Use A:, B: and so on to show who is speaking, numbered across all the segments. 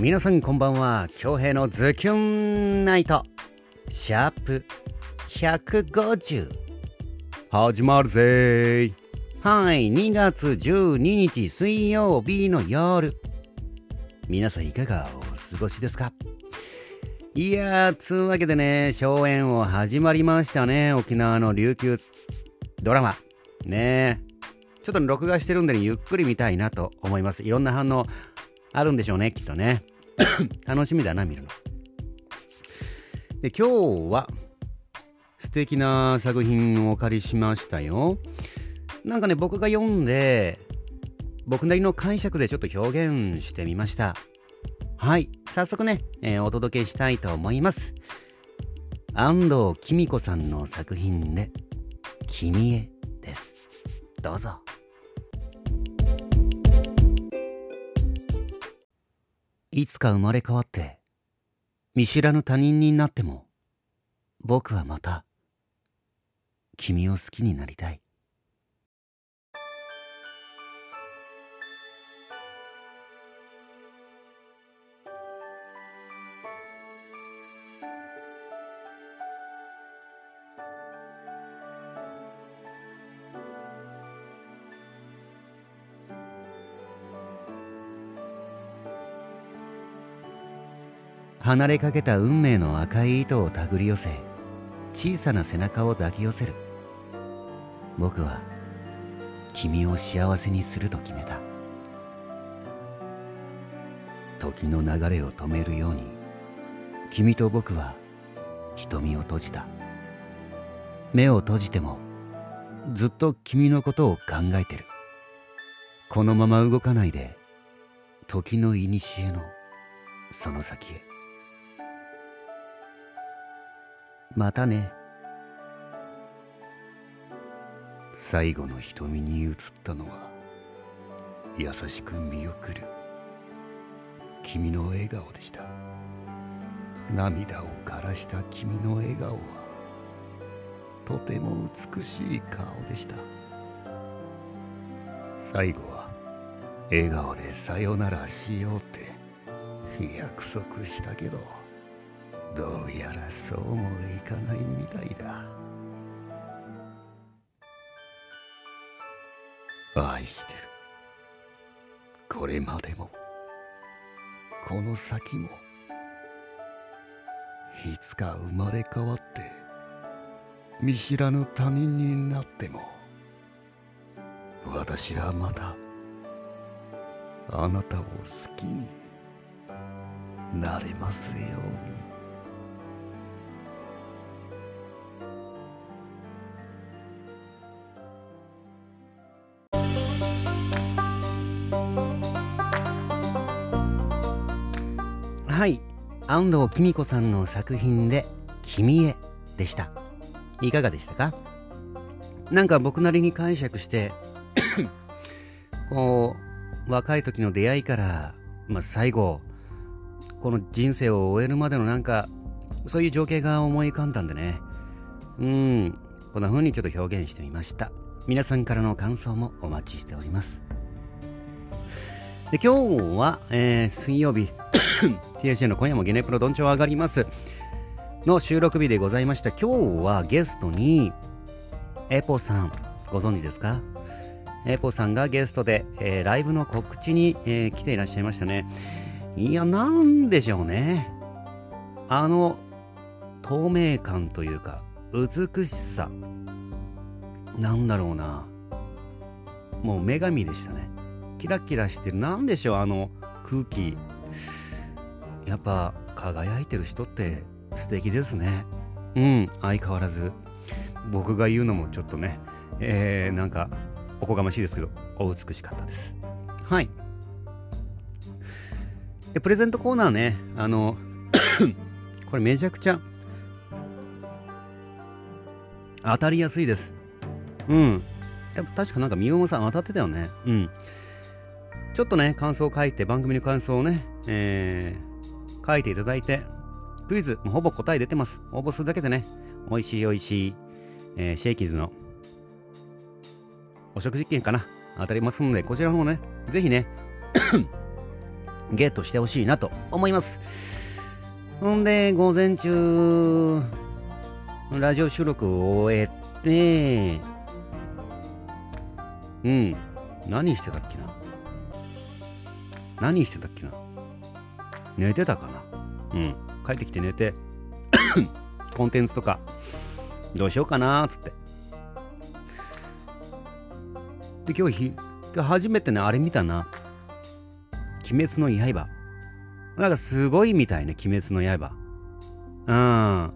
A: 皆さんこんばんは。恭平のズキュンナイト。シャープ150始まるぜはい2月12日水曜日の夜。皆さんいかがお過ごしですか？いやーつうわけでね荘園を始まりましたね沖縄の琉球ドラマ。ねちょっと録画してるんで、ね、ゆっくり見たいなと思います。いろんな反応あるんでしょうね、きっとね。楽しみだな、見るの。で、今日は素敵な作品をお借りしましたよ。なんかね、僕が読んで、僕なりの解釈でちょっと表現してみました。はい、早速ね、えー、お届けしたいと思います。安藤紀美子さんの作品で、君へです。どうぞ。いつか生まれ変わって見知らぬ他人になっても僕はまた君を好きになりたい。離れかけた運命の赤い糸を手繰り寄せ小さな背中を抱き寄せる。僕は君を幸せにすると決めた。時の流れを止めるように君と僕は瞳を閉じた。目を閉じてもずっと君のことを考えてる。このまま動かないで時の古のその先へ。またね。最後の瞳に映ったのは優しく見送る君の笑顔でした。涙を枯らした君の笑顔はとても美しい顔でした。最後は笑顔でさよならしようって約束したけど。どうやらそうもいかないみたいだ。愛してる。これまでも。この先も。いつか生まれ変わって見知らぬ他人になっても。私はまたあなたを好きになれますように。はい。安藤紀美子さんの作品で「君へ」でした。いかがでしたか？なんか僕なりに解釈して こう若い時の出会いから、まあ、最後この人生を終えるまでのなんかそういう情景が思い浮かんだんでね。うん。こんな風にちょっと表現してみました。皆さんからの感想もお待ちしております。で今日は、えー、水曜日。TSJ の今夜もゲネプロどんちょう上がりますの収録日でございました。今日はゲストにエポさん。ご存知ですか？エポさんがゲストで、えー、ライブの告知に、えー、来ていらっしゃいましたね。いやなんでしょうね。あの透明感というか美しさ。なんだろうな。もう女神でしたねキラキラしてる。なんでしょうあの空気。やっぱ輝いてる人って素敵ですね。うん相変わらず。僕が言うのもちょっとねえー、なんかおこがましいですけどお美しかったです。はい。でプレゼントコーナーねあの これめちゃくちゃ当たりやすいです。うん。確かなんかみおさん当たってたよね。うん。ちょっとね感想を書いて番組の感想をね、えー、書いていただいて、クイズ、もほぼ答え出てます。応募するだけでね、美味しい美味しい、えー、シェイキーズのお食実験かな当たりますので、こちらの方ね、ぜひね、ゲットしてほしいなと思いますほんで午前中ラジオ収録を終えてうん何してたっけな？何してたっけな？寝てたかな？うん。帰ってきて寝て コンテンツとかどうしようかなーっつって。で今日ひ初めてねあれ見たな。鬼滅の刃。なんかすごいみたいね鬼滅の刃。うん。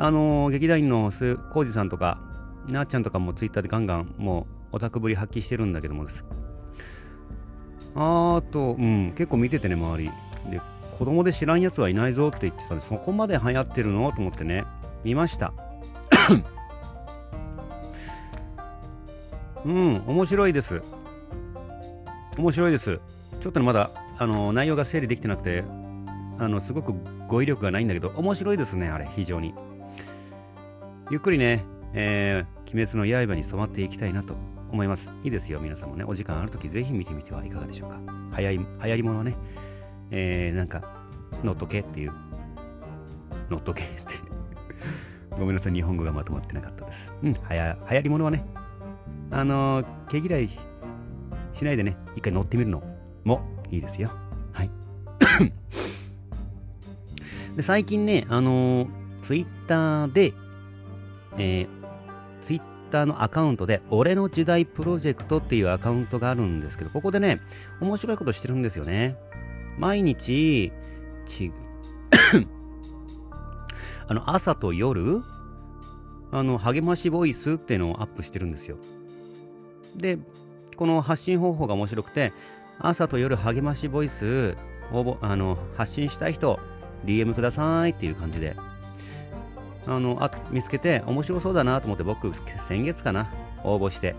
A: あのー、劇団員の浩二さんとかなっちゃんとかもツイッターでガンガンもうオタクぶり発揮してるんだけどもですあと、うん、結構見ててね、周り。で、子供で知らんやつはいないぞって言ってたんで、そこまで流行ってるの？と思ってね、見ました。うん、面白いです。面白いです。ちょっとね、まだ、あの、内容が整理できてなくて、あの、すごく語彙力がないんだけど、面白いですね、あれ、非常に。ゆっくりね、えー、鬼滅の刃に染まっていきたいなと思います。いいですよ、皆さんもね。お時間あるときぜひ見てみてはいかがでしょうか。流行り、流行り物ね。えー、なんか、乗っとけっていう。乗っとけって ごめんなさい、日本語がまとまってなかったです。うん、はや流行り物はね、あのー、毛嫌いしないでね、一回乗ってみるのもいいですよ。はい。で最近ね、あのー、ツイッターで、えー、ツイッターのアカウントで、俺の時代プロジェクトっていうアカウントがあるんですけど、ここでね、面白いことしてるんですよね。毎日、ち、あの、朝と夜、あの、励ましボイスっていうのをアップしてるんですよ。で、この発信方法が面白くて、朝と夜励ましボイス、応募、あの、発信したい人、DM くださいっていう感じであのあ見つけて面白そうだなと思って僕先月かな応募して。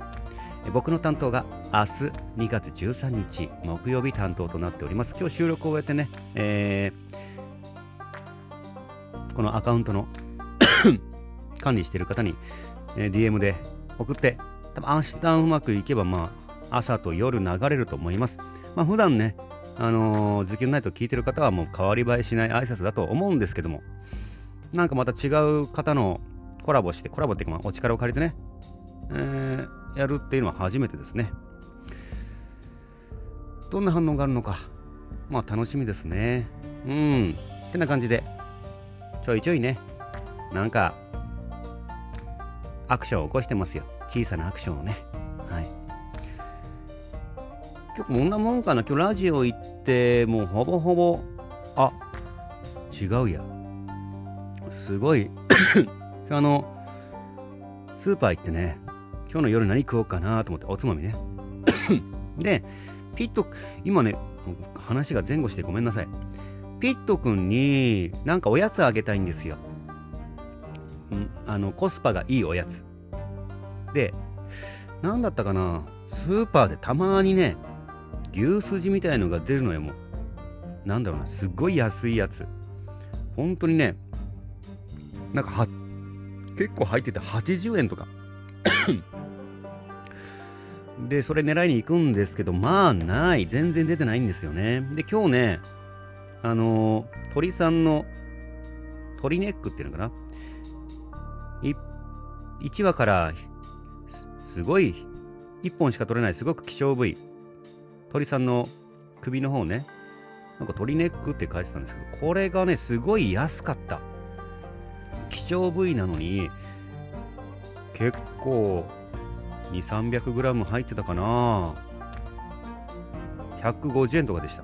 A: 僕の担当が明日2月13日木曜日担当となっております。今日収録を終えてね、えー、このアカウントの 管理している方に、えー、DM で送って多分明日うまくいけばまあ朝と夜流れると思います。まあ普段ねあのー、ズキュンナイト聞いてる方はもう変わり映えしない挨拶だと思うんですけどもなんかまた違う方のコラボして、コラボっていうか、お力を借りてね、えー、やるっていうのは初めてですね。どんな反応があるのか、まあ楽しみですね。うん。ってな感じで、ちょいちょいね、なんか、アクションを起こしてますよ。小さなアクションをね。はい。今日こんなもんかな。今日ラジオ行って、もうほぼほぼ、あ、違うや。すごい。あのスーパー行ってね今日の夜何食おうかなと思っておつまみね。でピット今ね話が前後してごめんなさい。ピット君になんかおやつあげたいんですよ。んあのコスパがいいおやつ。で何だったかなスーパーでたまにね牛すじみたいのが出るのよもう。なんだろうなすっごい安いやつ。本当にねなんかは結構入ってて80円とか。でそれ狙いに行くんですけどまあない。全然出てないんですよね。で今日ねあのー、鳥さんの鳥ネックっていうのかな。1話からすごい1本しか取れないすごく希少部位。鳥さんの首の方ね。なんか鳥ネックって書いてたんですけどこれがねすごい安かった希少部位なのに結構2 3 0 0ム入ってたかな。150円とかでした。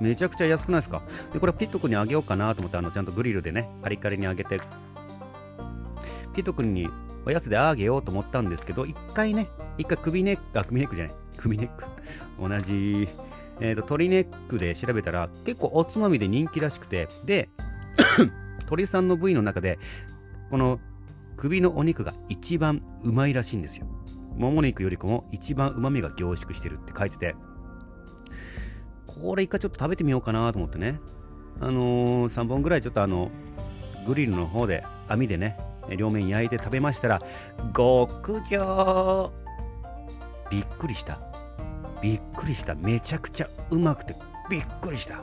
A: めちゃくちゃ安くないですか？でこれピット君にあげようかなと思ってあのちゃんとグリルでねカリカリにあげて。ピット君におやつであげようと思ったんですけど一回ね一回首ネックあ首ネックじゃない。首ネック。同じえっ、ー、と鶏ネックで調べたら結構おつまみで人気らしくて。で鳥さんの部位の中でこの首のお肉が一番うまいらしいんですよ。もも肉よりも一番うまみが凝縮してるって書いてて。これ一回ちょっと食べてみようかなと思ってね。あのー、3本ぐらいちょっとあのグリルの方で網でね両面焼いて食べましたら極上。びっくりした。びっくりした。めちゃくちゃうまくてびっくりした。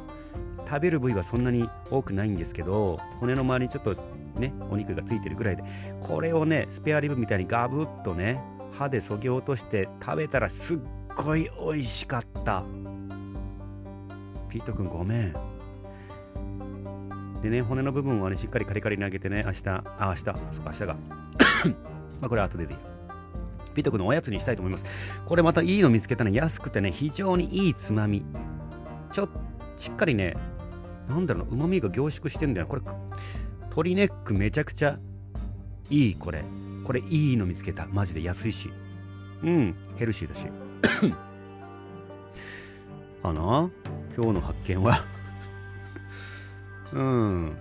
A: 食べる部位はそんなに多くないんですけど骨の周りにちょっとねお肉がついてるぐらいでこれをねスペアリブみたいにガブッとね歯でそぎ落として食べたらすっごい美味しかった。ピート君ごめん。でね骨の部分はねしっかりカリカリに揚げてね明日あ明日そっか明日が。まあこれは後ででいい。ピート君のおやつにしたいと思います。これまたいいの見つけたね。安くてね非常にいいつまみ。ちょっしっかりねなんだろううまみが凝縮してんだよ。これ鶏ネックめちゃくちゃいいこれ。これいいの見つけた。マジで安いし。うんヘルシーだし。かな？今日の発見は。うん。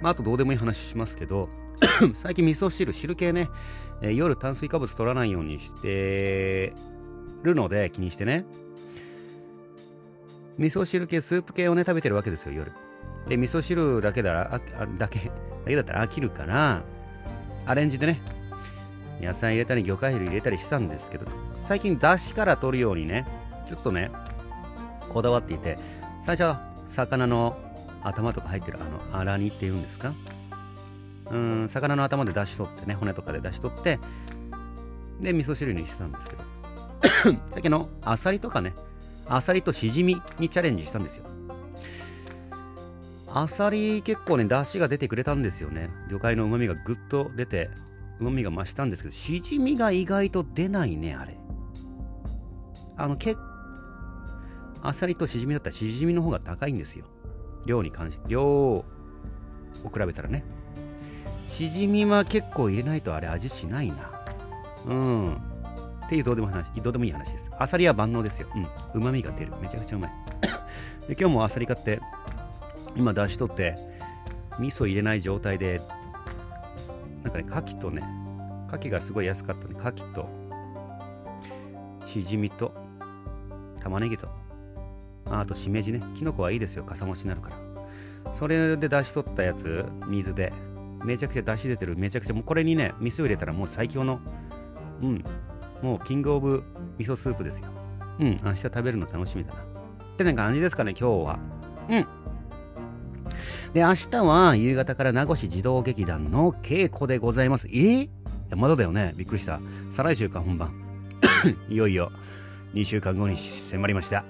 A: まああとどうでもいい話しますけど 最近味噌汁汁系ね、えー、夜炭水化物取らないようにしてるので気にしてね。味噌汁系スープ系をね食べてるわけですよ夜。で味噌汁だけだらあだけだけだったら飽きるからアレンジでね野菜入れたり魚介類入れたりしたんですけど最近だしから取るようにねちょっとねこだわっていて最初は魚の頭とか入ってるあの荒煮っていうんですか？うん魚の頭で出し取ってね骨とかで出し取ってで味噌汁にしてたんですけど。さっきのアサリとかねアサリとシジミにチャレンジしたんですよ。アサリ結構ね出汁が出てくれたんですよね。魚介の旨味がぐっと出て旨味が増したんですけどシジミが意外と出ないねあれ。あのけアサリとシジミだったらシジミの方が高いんですよ。量に関して量を比べたらね。しじみは結構入れないとあれ味しないな。うん。っていうどうでも話どうでもいい話です。アサリは万能ですよ。うん。旨味が出る。めちゃくちゃうまい。で今日もアサリ買って今出し取って味噌入れない状態でなんかね牡蠣とね牡蠣がすごい安かったね。牡蠣としじみと玉ねぎとあとしめじね。きのこはいいですよ。かさ増しになるから。それで出し取ったやつ水でめちゃくちゃ出汁出てる。めちゃくちゃもうこれにね味噌入れたらもう最強のうん。もうキングオブ味噌スープですよ。うん。明日食べるの楽しみだな。ってな感じですかね今日は。うん。で明日は夕方から名護市児童劇団の稽古でございます。え？ー、まだだよね。びっくりした。再来週か本番。いよいよ。2週間後に迫りました。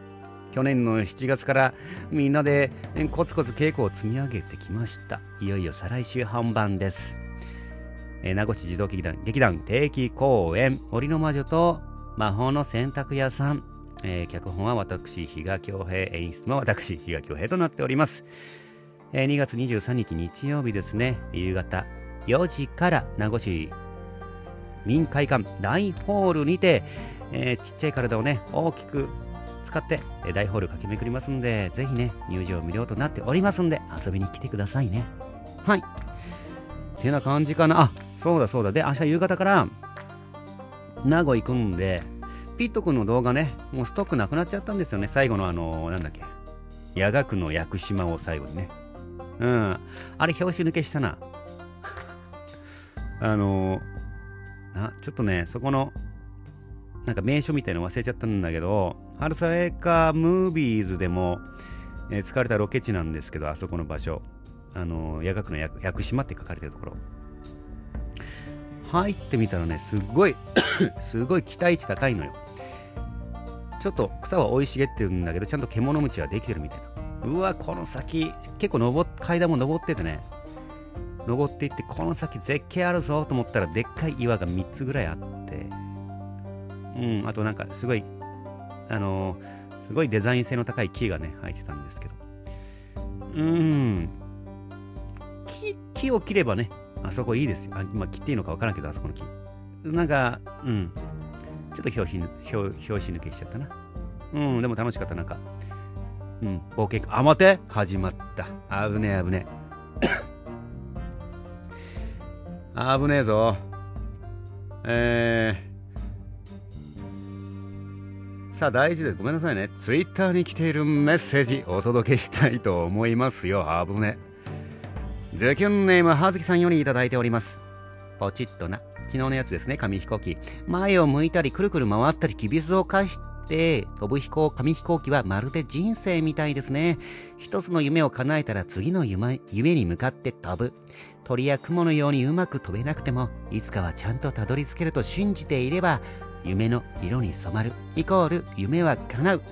A: 去年の7月からみんなでコツコツ稽古を積み上げてきました。いよいよ再来週本番です、えー、名護市児童劇団劇団定期公演森の魔女と魔法の洗濯屋さん、えー、脚本は私比嘉恭平演出も私比嘉恭平となっております、えー、2月23日日曜日ですね夕方4時から名護市民会館大ホールにて、えー、ちっちゃい体をね大きく使ってえ大ホール駆け巡りますんで、ぜひね、入場無料となっておりますんで、遊びに来てくださいね。はい。てな感じかな。あ、そうだそうだ。で、明日夕方から、名護行くんで、ピット君の動画ね、もうストックなくなっちゃったんですよね。最後のあの、なんだっけ。夜学の屋久島を最後にね。うん。あれ、表紙抜けしたな。あのー、な、ちょっとね、そこの、なんか名所みたいの忘れちゃったんだけど、春さエカムービーズでも、えー、使われたロケ地なんですけど、あそこの場所。あの、夜学の屋久島って書かれてるところ。入ってみたらね、すごい すごい期待値高いのよ。ちょっと草は生い茂ってるんだけど、ちゃんと獣道はできてるみたいな。うわ、この先、結構登階段も登っててね、登っていって、この先絶景あるぞと思ったら、でっかい岩が3つぐらいあって、うん、あとなんかすごいあのー、すごいデザイン性の高い木がね、生えてたんですけど。うん。木を切ればね、あそこいいですよ。あまあ、切っていいのかわからんけど、あそこの木。なんか、うん。ちょっと表紙表表紙抜けしちゃったな。うん、でも楽しかった、なんか。うん、冒険。あ、待て始まった。危ねえ、危ねえ。危ねえぞ。えー、さあ大事です。ごめんなさいね。ツイッターに来ているメッセージお届けしたいと思いますよ。あぶね。ズキュンネームはずきさんよりいただいております。ポチッとな。昨日のやつですね、紙飛行機。前を向いたり、くるくる回ったり、きびすを返して飛ぶ飛行紙飛行機はまるで人生みたいですね一つの夢を叶えたら次の夢夢に向かって飛ぶ鳥や雲のようにうまく飛べなくてもいつかはちゃんとたどり着けると信じていれば夢の色に染まるイコール夢は叶う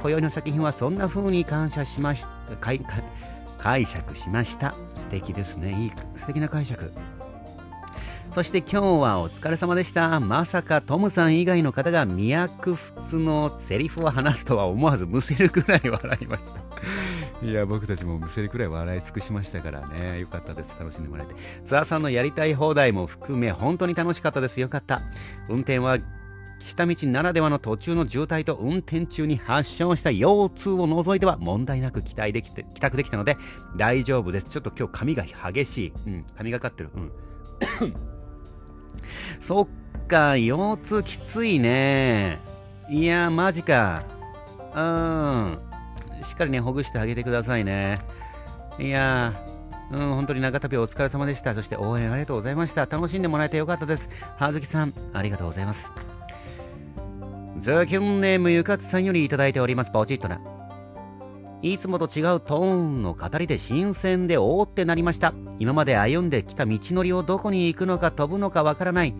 A: 今宵の作品はそんな風に感謝しました解釈しました素敵ですねいい素敵な解釈そして今日はお疲れ様でした。まさかトムさん以外の方が脈仏のセリフを話すとは思わずむせるくらい笑いました。いや、僕たちもむせるくらい笑い尽くしましたからね。よかったです。楽しんでもらえて。ツアーさんのやりたい放題も含め、本当に楽しかったです。よかった。運転は下道ならではの途中の渋滞と運転中に発症した腰痛を除いては問題なく期待できて帰宅できたので大丈夫です。ちょっと今日髪が激しい。うん、髪がかってる。うん。そっか、腰痛きついね。いや、マジか。うん。しっかりね、ほぐしてあげてくださいね。いやうん、本当に長旅お疲れ様でした。そして応援ありがとうございました。楽しんでもらえてよかったです。はずきさん、ありがとうございます。ズキュンネームゆかつさんよりいただいております。ポチッとな。いつもと違うトーンの語りで新鮮でおーってなりました。今まで歩んできた道のりをどこに行くのか飛ぶのかわからない。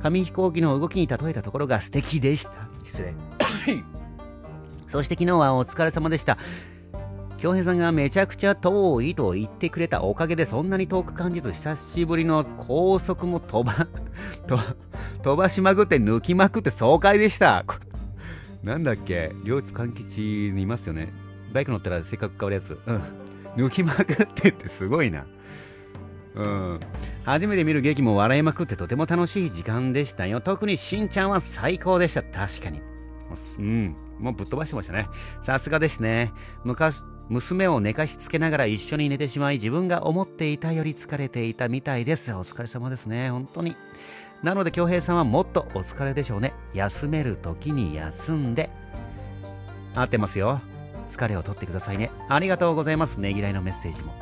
A: 紙飛行機の動きに例えたところが素敵でした。失礼。そして昨日はお疲れ様でした。京平さんがめちゃくちゃ遠いと言ってくれたおかげでそんなに遠く感じず久しぶりの高速も飛ば、飛ばしまくって抜きまくって爽快でした。なんだっけ？両津勘吉にいますよね。バイク乗ったらせっかく変わるやつ。うん。抜きまくってってすごいな。うん。初めて見る劇も笑いまくってとても楽しい時間でしたよ。特にしんちゃんは最高でした。確かに。うん。もうぶっ飛ばしてましたね。さすがですね。昔、娘を寝かしつけながら一緒に寝てしまい自分が思っていたより疲れていたみたいです。お疲れ様ですね。本当に。なので、京平さんはもっとお疲れでしょうね。休める時に休んで。合ってますよ。疲れを取ってくださいね。ありがとうございます。ねぎらいのメッセージも。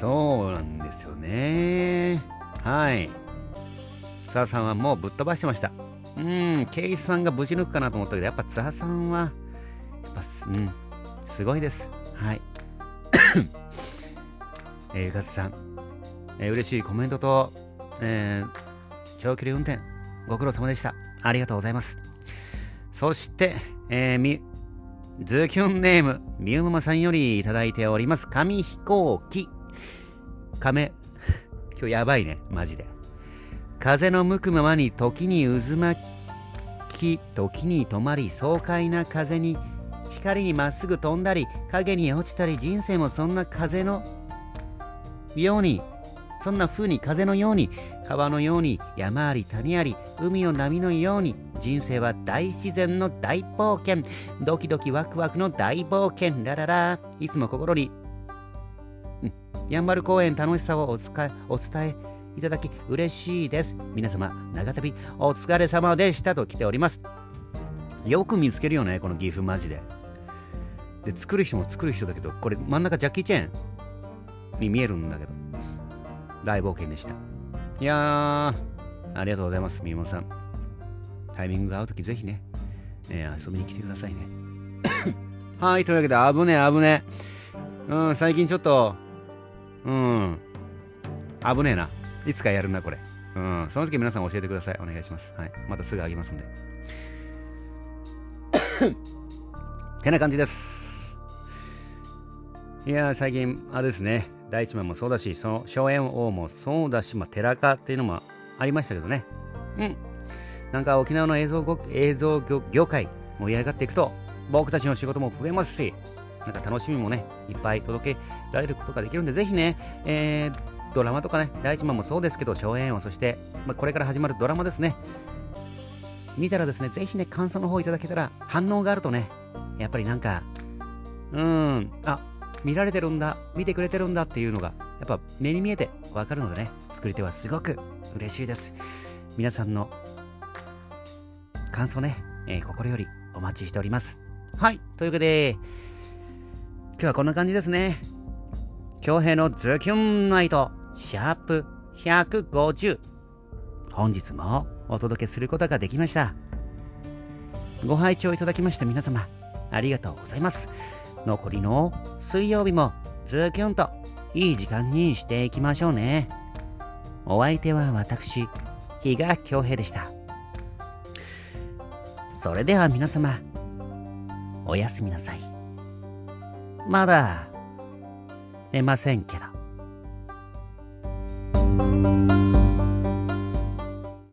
A: そうなんですよね。はい。津田さんはもうぶっ飛ばしてました。うん、ケイスさんがぶち抜くかなと思ったけど、やっぱ津田さんは、うん、すごいです。はい。えー、ガツさん、えー、嬉しいコメントと、えー、長距離運転、ご苦労様でした。ありがとうございます。そして、えー、み、ズキュンネーム、みゆママさんよりいただいております。紙飛行機。亀、今日やばいね、マジで。風の向くままに時に渦巻き、時に止まり、爽快な風に、光にまっすぐ飛んだり、影に落ちたり、人生もそんな風のようにそんな風に風のように川のように山あり谷あり海の波のように人生は大自然の大冒険。ドキドキワクワクの大冒険。ラララ。いつも心に、うん、やんばる公園楽しさをおつかお伝えいただき嬉しいです。皆様長旅お疲れ様でしたと来ております。よく見つけるよねこの岐阜マジで。で作る人も作る人だけどこれ真ん中ジャッキー・チェーンに見えるんだけど大冒険でした。いやー、ありがとうございます、みもさん。タイミングが合うときぜひね、えー、遊びに来てくださいね。はい、というわけで、危ねえ、危ねえ。うん、最近ちょっと、うん、危ねえな。いつかやるな、これ。うん、その時皆さん教えてください。お願いします。はい。またすぐあげますんで。てな感じです。いや最近、あれですね。大一番もそうだし、その荘園王もそうだし、まあ、寺家っていうのもありましたけどね。うん。なんか沖縄の映像映像業界盛り上がっていくと、僕たちの仕事も増えますし、なんか楽しみもね、いっぱい届けられることができるんで、ぜひね、えー、ドラマとかね、第一番もそうですけど、荘園王、そして、まあ、これから始まるドラマですね。見たらですね、ぜひね、感想の方いただけたら、反応があるとね、やっぱりなんか、うん、あ、見られてるんだ、見てくれてるんだっていうのが、やっぱ目に見えてわかるのでね、作り手はすごく嬉しいです。皆さんの感想ね、えー、心よりお待ちしております。はい、というわけで、今日はこんな感じですね。京平のズキュンナイト、シャープ150。本日もお届けすることができましたご拝聴いただきました皆様ありがとうございます残りの水曜日もズキュンといい時間にしていきましょうね。お相手は私、比嘉恭平でした。それでは皆様、おやすみなさい。まだ、寝ませんけど。